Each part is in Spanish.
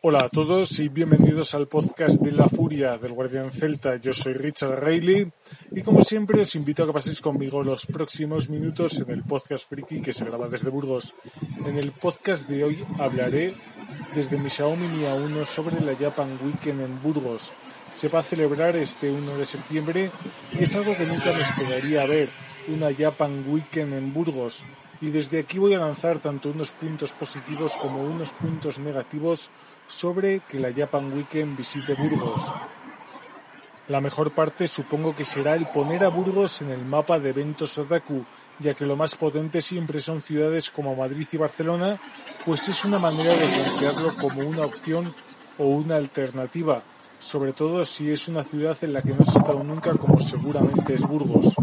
Hola a todos y bienvenidos al podcast de La Furia del Guardián Celta. Yo soy Richard Reilly y como siempre os invito a que paséis conmigo los próximos minutos en el podcast Friki que se graba desde Burgos. En el podcast de hoy hablaré desde mi Xiaomi Mi A1 sobre la Japan Weekend en Burgos. Se va a celebrar este 1 de septiembre y es algo que nunca me esperaría ver, una Japan Weekend en Burgos. Y desde aquí voy a lanzar tanto unos puntos positivos como unos puntos negativos sobre que la Japan Weekend visite Burgos. La mejor parte supongo que será el poner a Burgos en el mapa de eventos otaku, ya que lo más potente siempre son ciudades como Madrid y Barcelona, pues es una manera de plantearlo como una opción o una alternativa, sobre todo si es una ciudad en la que no has estado nunca como seguramente es Burgos.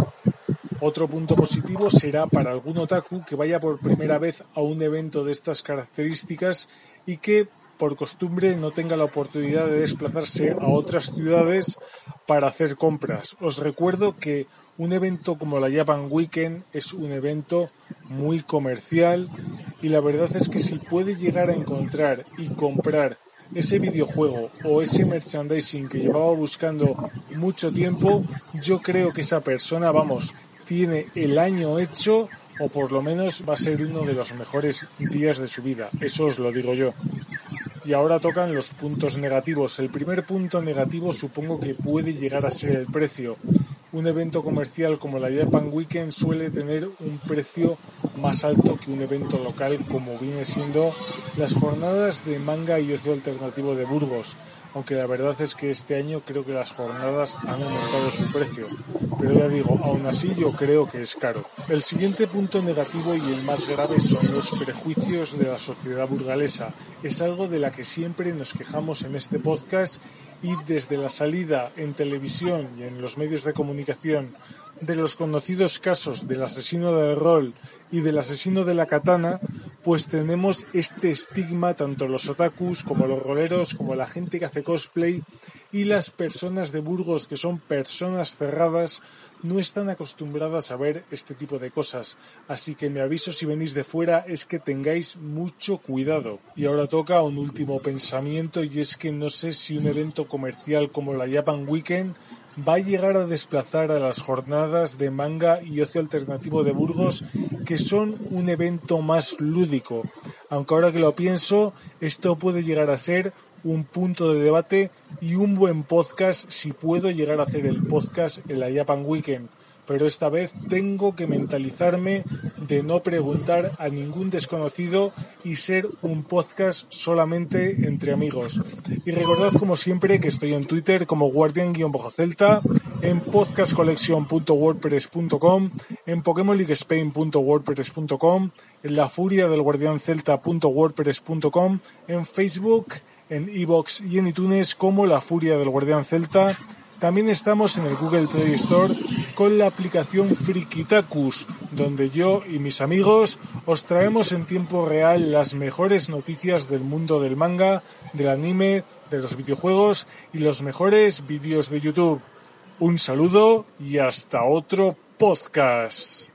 Otro punto positivo será para algún otaku que vaya por primera vez a un evento de estas características y que por costumbre no tenga la oportunidad de desplazarse a otras ciudades para hacer compras. Os recuerdo que un evento como la Japan Weekend es un evento muy comercial y la verdad es que si puede llegar a encontrar y comprar ese videojuego o ese merchandising que llevaba buscando mucho tiempo, yo creo que esa persona, vamos, tiene el año hecho o por lo menos va a ser uno de los mejores días de su vida. Eso os lo digo yo. Y ahora tocan los puntos negativos. El primer punto negativo supongo que puede llegar a ser el precio. Un evento comercial como la Japan Weekend suele tener un precio más alto que un evento local como viene siendo las jornadas de manga y ocio alternativo de Burgos aunque la verdad es que este año creo que las jornadas han aumentado su precio. Pero ya digo, aún así yo creo que es caro. El siguiente punto negativo y el más grave son los prejuicios de la sociedad burgalesa. Es algo de la que siempre nos quejamos en este podcast y desde la salida en televisión y en los medios de comunicación de los conocidos casos del asesino del rol y del asesino de la katana, pues tenemos este estigma, tanto los otakus como los roleros, como la gente que hace cosplay y las personas de Burgos que son personas cerradas, no están acostumbradas a ver este tipo de cosas. Así que mi aviso si venís de fuera es que tengáis mucho cuidado. Y ahora toca un último pensamiento y es que no sé si un evento comercial como la Japan Weekend va a llegar a desplazar a las jornadas de manga y ocio alternativo de Burgos, que son un evento más lúdico. Aunque ahora que lo pienso, esto puede llegar a ser un punto de debate y un buen podcast si puedo llegar a hacer el podcast en la Japan Weekend pero esta vez tengo que mentalizarme de no preguntar a ningún desconocido y ser un podcast solamente entre amigos. Y recordad como siempre que estoy en Twitter como guardian-celta, en podcastcollection.wordpress.com, en pokemonleaguespain.wordpress.com, en la furia del guardián celta.wordpress.com, en Facebook, en iBox y en iTunes como La Furia del Guardián Celta también estamos en el Google Play Store con la aplicación Frikitakus, donde yo y mis amigos os traemos en tiempo real las mejores noticias del mundo del manga, del anime, de los videojuegos y los mejores vídeos de YouTube. Un saludo y hasta otro podcast.